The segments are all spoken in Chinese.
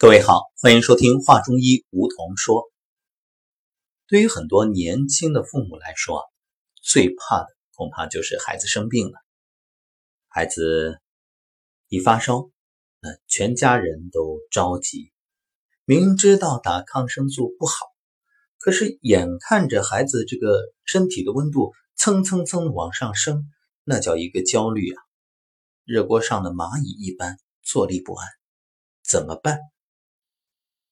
各位好，欢迎收听话中医梧桐说。对于很多年轻的父母来说，最怕的恐怕就是孩子生病了。孩子一发烧，那全家人都着急。明知道打抗生素不好，可是眼看着孩子这个身体的温度蹭蹭蹭往上升，那叫一个焦虑啊！热锅上的蚂蚁一般，坐立不安。怎么办？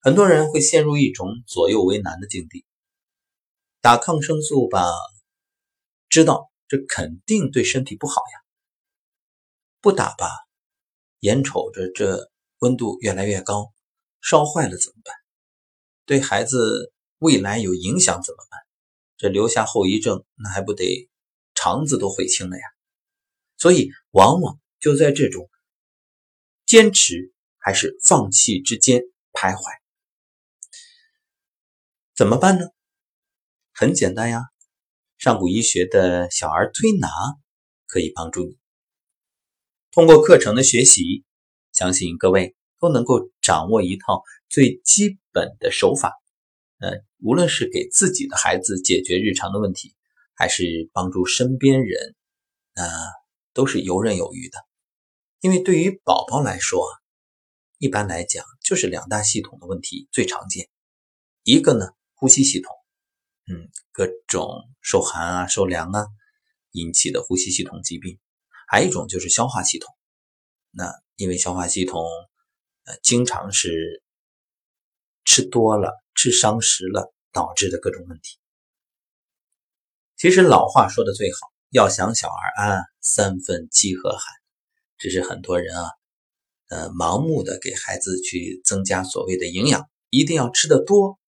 很多人会陷入一种左右为难的境地。打抗生素吧，知道这肯定对身体不好呀；不打吧，眼瞅着这温度越来越高，烧坏了怎么办？对孩子未来有影响怎么办？这留下后遗症，那还不得肠子都悔青了呀？所以，往往就在这种坚持还是放弃之间徘徊。怎么办呢？很简单呀，上古医学的小儿推拿可以帮助你。通过课程的学习，相信各位都能够掌握一套最基本的手法。呃，无论是给自己的孩子解决日常的问题，还是帮助身边人，呃都是游刃有余的。因为对于宝宝来说，一般来讲就是两大系统的问题最常见，一个呢。呼吸系统，嗯，各种受寒啊、受凉啊引起的呼吸系统疾病，还有一种就是消化系统。那因为消化系统，呃，经常是吃多了、吃伤食了导致的各种问题。其实老话说的最好，要想小儿安，三分饥和寒。只是很多人啊，呃，盲目的给孩子去增加所谓的营养，一定要吃的多。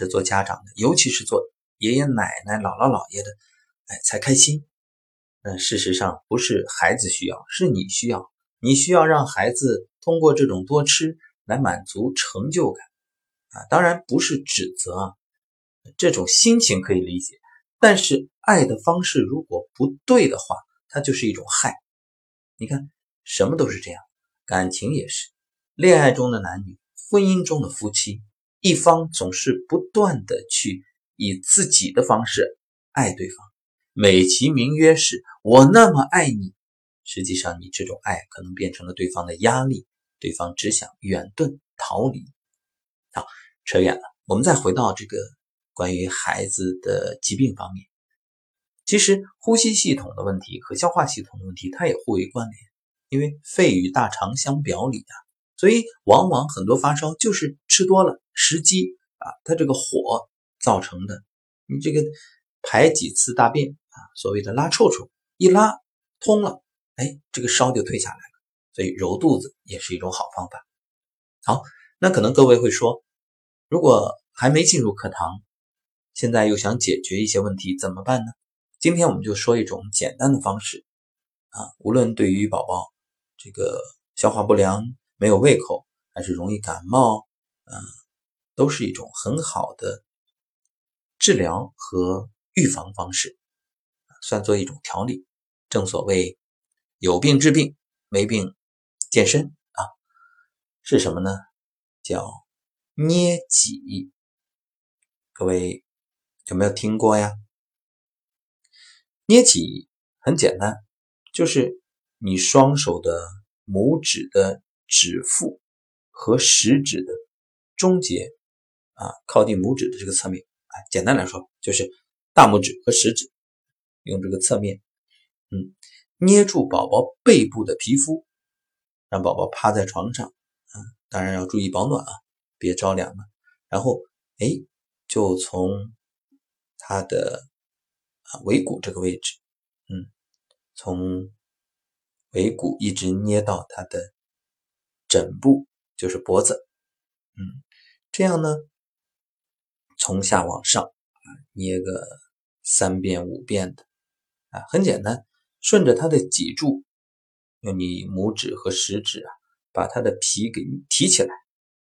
这做家长的，尤其是做爷爷奶奶、姥姥姥爷的，哎，才开心。那事实上不是孩子需要，是你需要。你需要让孩子通过这种多吃来满足成就感啊！当然不是指责啊，这种心情可以理解。但是爱的方式如果不对的话，它就是一种害。你看，什么都是这样，感情也是，恋爱中的男女，婚姻中的夫妻。一方总是不断的去以自己的方式爱对方，美其名曰是我那么爱你，实际上你这种爱可能变成了对方的压力，对方只想远遁逃离。好，扯远了，我们再回到这个关于孩子的疾病方面，其实呼吸系统的问题和消化系统的问题它也互为关联，因为肺与大肠相表里啊。所以，往往很多发烧就是吃多了食积啊，它这个火造成的。你这个排几次大便啊，所谓的拉臭臭，一拉通了，哎，这个烧就退下来了。所以揉肚子也是一种好方法。好，那可能各位会说，如果还没进入课堂，现在又想解决一些问题怎么办呢？今天我们就说一种简单的方式啊，无论对于宝宝这个消化不良。没有胃口，还是容易感冒，嗯，都是一种很好的治疗和预防方式，算作一种调理。正所谓有病治病，没病健身啊，是什么呢？叫捏脊。各位有没有听过呀？捏脊很简单，就是你双手的拇指的。指腹和食指的中节啊，靠近拇指的这个侧面，哎，简单来说就是大拇指和食指用这个侧面，嗯，捏住宝宝背部的皮肤，让宝宝趴在床上，嗯，当然要注意保暖啊，别着凉了。然后，哎，就从他的啊尾骨这个位置，嗯，从尾骨一直捏到他的。枕部就是脖子，嗯，这样呢，从下往上啊，捏个三遍五遍的啊，很简单，顺着他的脊柱，用你拇指和食指啊，把他的皮给提起来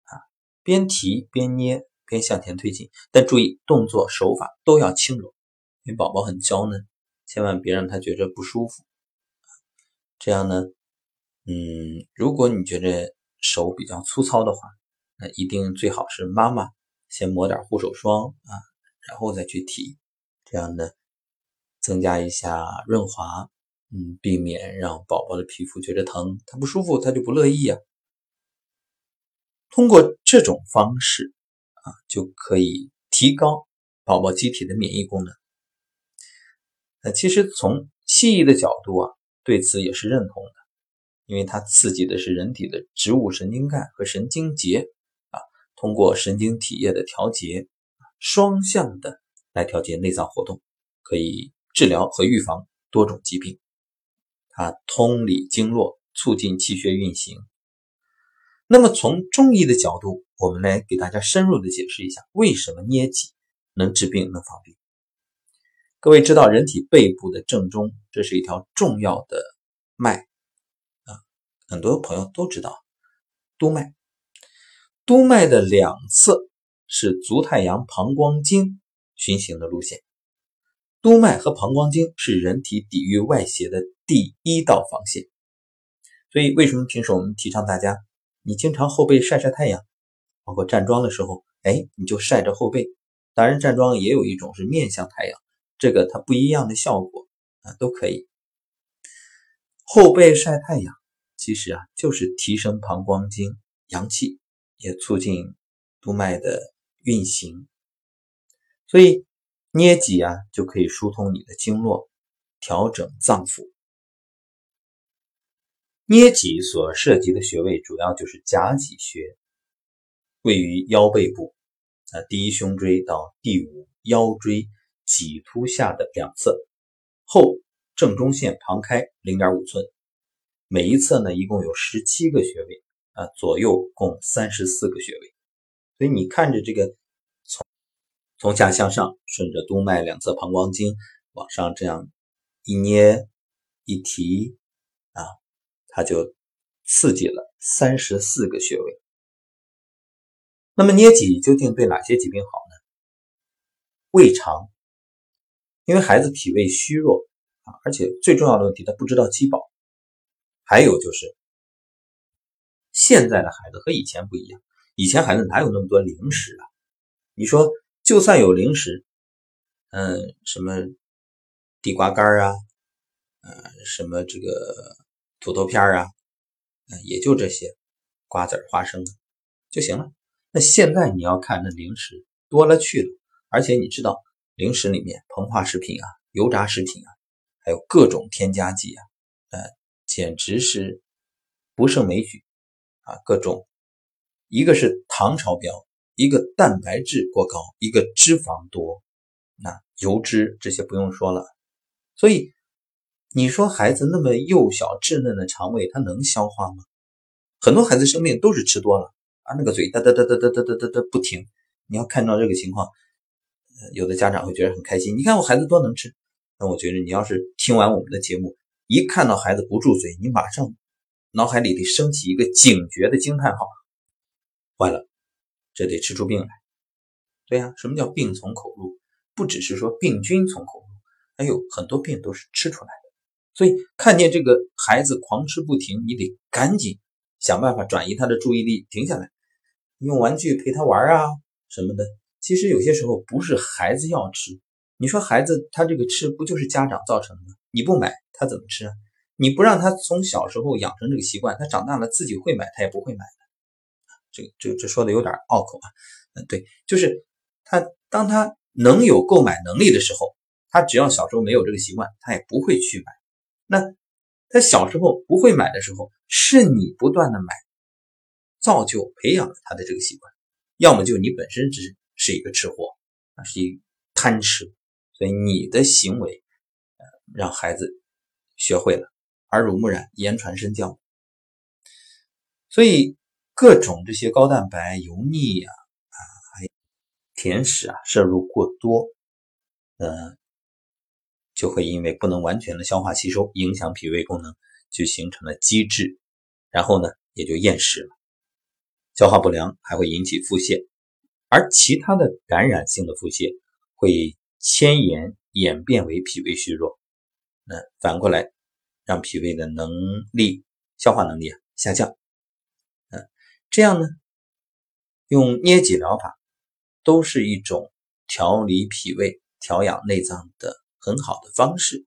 啊，边提边捏，边向前推进，但注意动作手法都要轻柔，因为宝宝很娇嫩，千万别让他觉着不舒服，这样呢。嗯，如果你觉得手比较粗糙的话，那一定最好是妈妈先抹点护手霜啊，然后再去提，这样呢增加一下润滑，嗯，避免让宝宝的皮肤觉得疼，他不舒服他就不乐意啊。通过这种方式啊，就可以提高宝宝机体的免疫功能。那其实从西医的角度啊，对此也是认同的，因为它刺激的是人体的植物神经干和神经节啊，通过神经体液的调节，双向的来调节内脏活动，可以治疗和预防多种疾病。它通理经络，促进气血运行。那么从中医的角度，我们来给大家深入的解释一下，为什么捏脊能治病能防病。各位知道，人体背部的正中，这是一条重要的脉，很多朋友都知道，督脉。督脉的两侧是足太阳膀胱经循行的路线，督脉和膀胱经是人体抵御外邪的第一道防线。所以，为什么平时我们提倡大家？你经常后背晒晒太阳，包括站桩的时候，哎，你就晒着后背。当然，站桩也有一种是面向太阳，这个它不一样的效果啊，都可以。后背晒太阳，其实啊就是提升膀胱经阳气，也促进督脉的运行。所以捏脊啊，就可以疏通你的经络，调整脏腑。捏脊所涉及的穴位主要就是夹脊穴，位于腰背部，啊，第一胸椎到第五腰椎脊突下的两侧，后正中线旁开零点五寸，每一侧呢一共有十七个穴位，啊，左右共三十四个穴位，所以你看着这个从从下向上，顺着督脉两侧膀胱经往上这样一捏一提。啊它就刺激了三十四个穴位。那么捏脊究竟对哪些疾病好呢？胃肠，因为孩子脾胃虚弱啊，而且最重要的问题他不知道饥饱。还有就是现在的孩子和以前不一样，以前孩子哪有那么多零食啊？你说就算有零食，嗯，什么地瓜干啊，呃，什么这个。土豆片啊，嗯，也就这些，瓜子、花生就行了。那现在你要看那零食多了去了，而且你知道零食里面膨化食品啊、油炸食品啊，还有各种添加剂啊，呃，简直是不胜枚举啊！各种，一个是糖超标，一个蛋白质过高，一个脂肪多，那油脂这些不用说了，所以。你说孩子那么幼小稚嫩的肠胃，他能消化吗？很多孩子生病都是吃多了啊，那个嘴哒哒哒哒哒哒哒哒哒不停。你要看到这个情况，有的家长会觉得很开心。你看我孩子多能吃，那我觉得你要是听完我们的节目，一看到孩子不住嘴，你马上脑海里得升起一个警觉的惊叹号，坏了，这得吃出病来。对呀，什么叫病从口入？不只是说病菌从口入，还有很多病都是吃出来的。所以看见这个孩子狂吃不停，你得赶紧想办法转移他的注意力，停下来，用玩具陪他玩啊什么的。其实有些时候不是孩子要吃，你说孩子他这个吃不就是家长造成的吗？你不买他怎么吃啊？你不让他从小时候养成这个习惯，他长大了自己会买，他也不会买的。这个这这说的有点拗口啊。嗯，对，就是他当他能有购买能力的时候，他只要小时候没有这个习惯，他也不会去买。那他小时候不会买的时候，是你不断的买，造就培养了他的这个习惯，要么就你本身只是一个吃货，啊，是一贪吃，所以你的行为，让孩子学会了，耳濡目染，言传身教，所以各种这些高蛋白、油腻呀，啊，还甜食啊，摄入过多，呃。就会因为不能完全的消化吸收，影响脾胃功能，就形成了积滞，然后呢也就厌食了。消化不良还会引起腹泻，而其他的感染性的腹泻会迁延演变为脾胃虚弱，那反过来让脾胃的能力、消化能力啊下降。嗯，这样呢用捏脊疗法都是一种调理脾胃、调养内脏的很好的方式。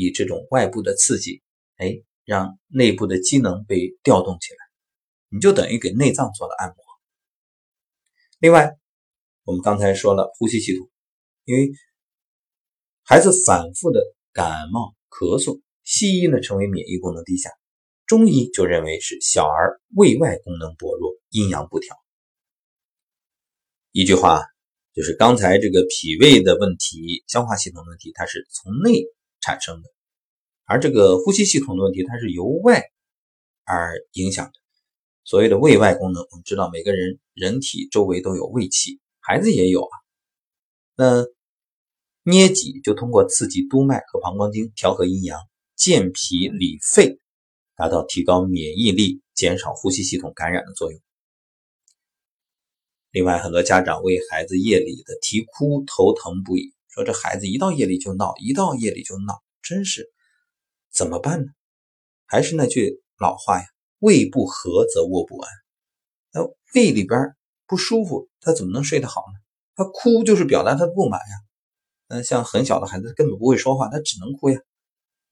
以这种外部的刺激，哎，让内部的机能被调动起来，你就等于给内脏做了按摩。另外，我们刚才说了呼吸系统，因为孩子反复的感冒咳嗽，西医呢称为免疫功能低下，中医就认为是小儿胃外功能薄弱，阴阳不调。一句话就是刚才这个脾胃的问题、消化系统问题，它是从内。产生的，而这个呼吸系统的问题，它是由外而影响的。所谓的胃外功能，我们知道每个人人体周围都有胃气，孩子也有啊。那捏脊就通过刺激督脉和膀胱经，调和阴阳，健脾理肺，达到提高免疫力、减少呼吸系统感染的作用。另外，很多家长为孩子夜里的啼哭头疼不已。说这孩子一到夜里就闹，一到夜里就闹，真是怎么办呢？还是那句老话呀，胃不和则卧不安。那胃里边不舒服，他怎么能睡得好呢？他哭就是表达他的不满呀。那像很小的孩子根本不会说话，他只能哭呀。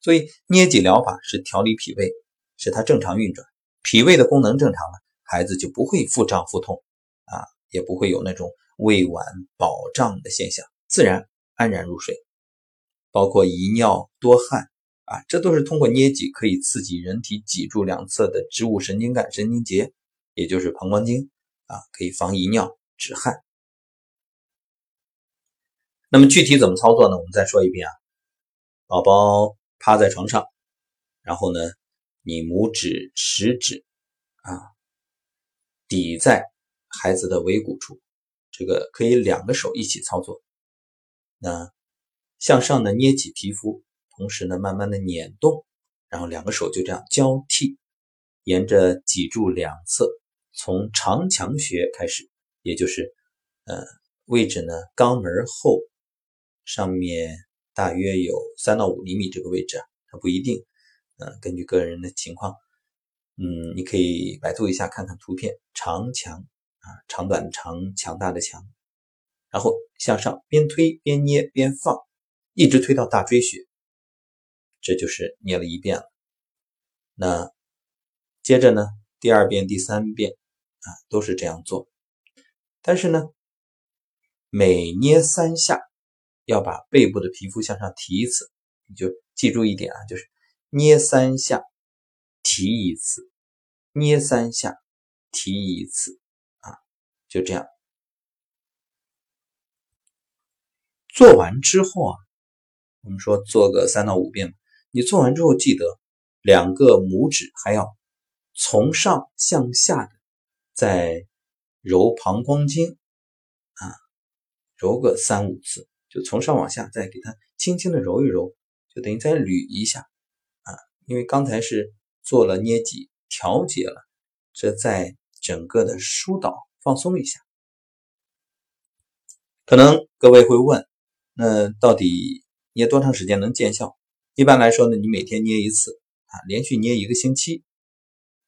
所以捏脊疗法是调理脾胃，使它正常运转，脾胃的功能正常了，孩子就不会腹胀腹痛啊，也不会有那种胃脘饱胀的现象，自然。安然入睡，包括遗尿多汗啊，这都是通过捏脊可以刺激人体脊柱两侧的植物神经干、神经节，也就是膀胱经啊，可以防遗尿止汗。那么具体怎么操作呢？我们再说一遍啊，宝宝趴在床上，然后呢，你拇指、食指啊抵在孩子的尾骨处，这个可以两个手一起操作。那向上的捏起皮肤，同时呢，慢慢的捻动，然后两个手就这样交替，沿着脊柱两侧，从长强穴开始，也就是呃位置呢，肛门后上面大约有三到五厘米这个位置啊，它不一定，呃，根据个人的情况，嗯，你可以百度一下看看图片，长强啊，长短长，强大的强。然后向上边推边捏边放，一直推到大椎穴，这就是捏了一遍了。那接着呢，第二遍、第三遍啊都是这样做。但是呢，每捏三下要把背部的皮肤向上提一次，你就记住一点啊，就是捏三下提一次，捏三下提一次啊，就这样。做完之后啊，我们说做个三到五遍。你做完之后，记得两个拇指还要从上向下的在揉膀胱经啊，揉个三五次，就从上往下再给它轻轻的揉一揉，就等于再捋一下啊。因为刚才是做了捏脊调节了，这在整个的疏导放松一下。可能各位会问。那到底捏多长时间能见效？一般来说呢，你每天捏一次啊，连续捏一个星期。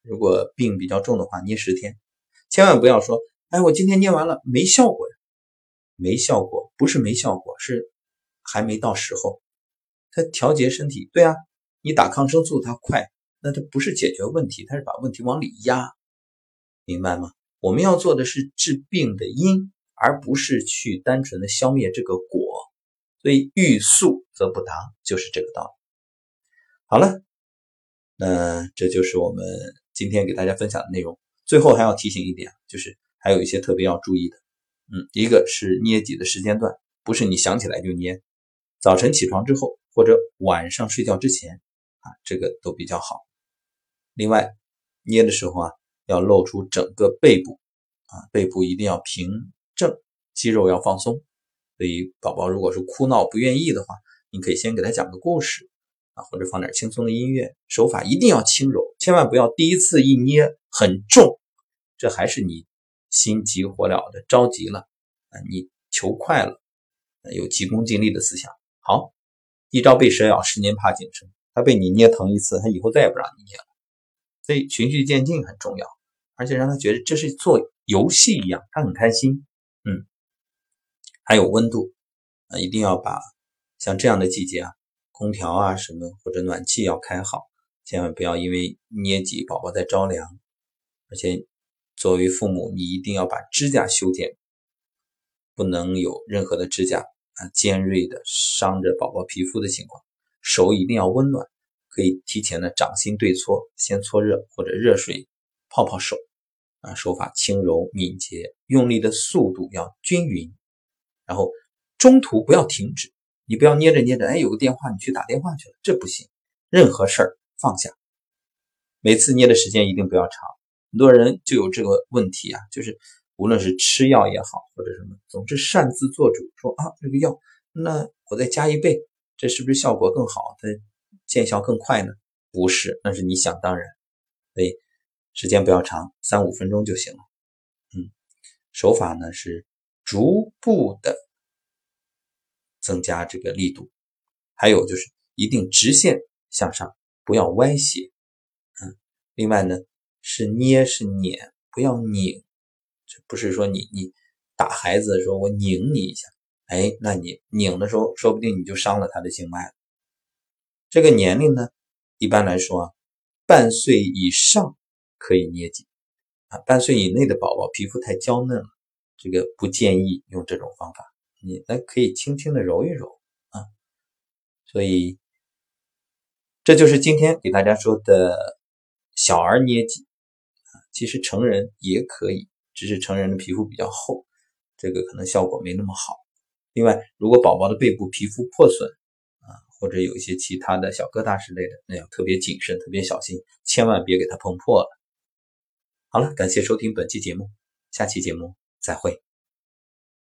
如果病比较重的话，捏十天。千万不要说，哎，我今天捏完了没效果呀？没效果不是没效果，是还没到时候。它调节身体，对啊，你打抗生素它快，那它不是解决问题，它是把问题往里压，明白吗？我们要做的是治病的因，而不是去单纯的消灭这个果。所以欲速则不达，就是这个道理。好了，那这就是我们今天给大家分享的内容。最后还要提醒一点，就是还有一些特别要注意的。嗯，一个是捏脊的时间段，不是你想起来就捏，早晨起床之后或者晚上睡觉之前啊，这个都比较好。另外，捏的时候啊，要露出整个背部啊，背部一定要平正，肌肉要放松。所以，宝宝如果是哭闹不愿意的话，你可以先给他讲个故事啊，或者放点轻松的音乐。手法一定要轻柔，千万不要第一次一捏很重，这还是你心急火燎的着急了啊，你求快了，有急功近利的思想。好，一朝被蛇咬，十年怕井绳。他被你捏疼一次，他以后再也不让你捏了。所以循序渐进很重要而且让他觉得这是做游戏一样，他很开心。嗯，还有温度啊，一定要把像这样的季节啊，空调啊什么或者暖气要开好，千万不要因为捏挤宝宝在着凉。而且作为父母，你一定要把指甲修剪，不能有任何的指甲啊尖锐的伤着宝宝皮肤的情况。手一定要温暖，可以提前的掌心对搓，先搓热或者热水泡泡手，啊，手法轻柔敏捷，用力的速度要均匀，然后中途不要停止，你不要捏着捏着，哎，有个电话你去打电话去了，这不行。任何事儿放下，每次捏的时间一定不要长。很多人就有这个问题啊，就是无论是吃药也好或者什么，总是擅自做主，说啊这个药，那我再加一倍。这是不是效果更好？它见效更快呢？不是，那是你想当然。所以时间不要长，三五分钟就行了。嗯，手法呢是逐步的增加这个力度，还有就是一定直线向上，不要歪斜。嗯，另外呢是捏是捻，不要拧，这不是说你你打孩子的时候我拧你一下。哎，那你拧的时候，说不定你就伤了他的经脉了。这个年龄呢，一般来说啊，半岁以上可以捏紧啊，半岁以内的宝宝皮肤太娇嫩了，这个不建议用这种方法。你那可以轻轻的揉一揉啊。所以，这就是今天给大家说的小儿捏脊，其实成人也可以，只是成人的皮肤比较厚，这个可能效果没那么好。另外，如果宝宝的背部皮肤破损啊，或者有一些其他的小疙瘩之类的，那要特别谨慎、特别小心，千万别给它碰破了。好了，感谢收听本期节目，下期节目再会。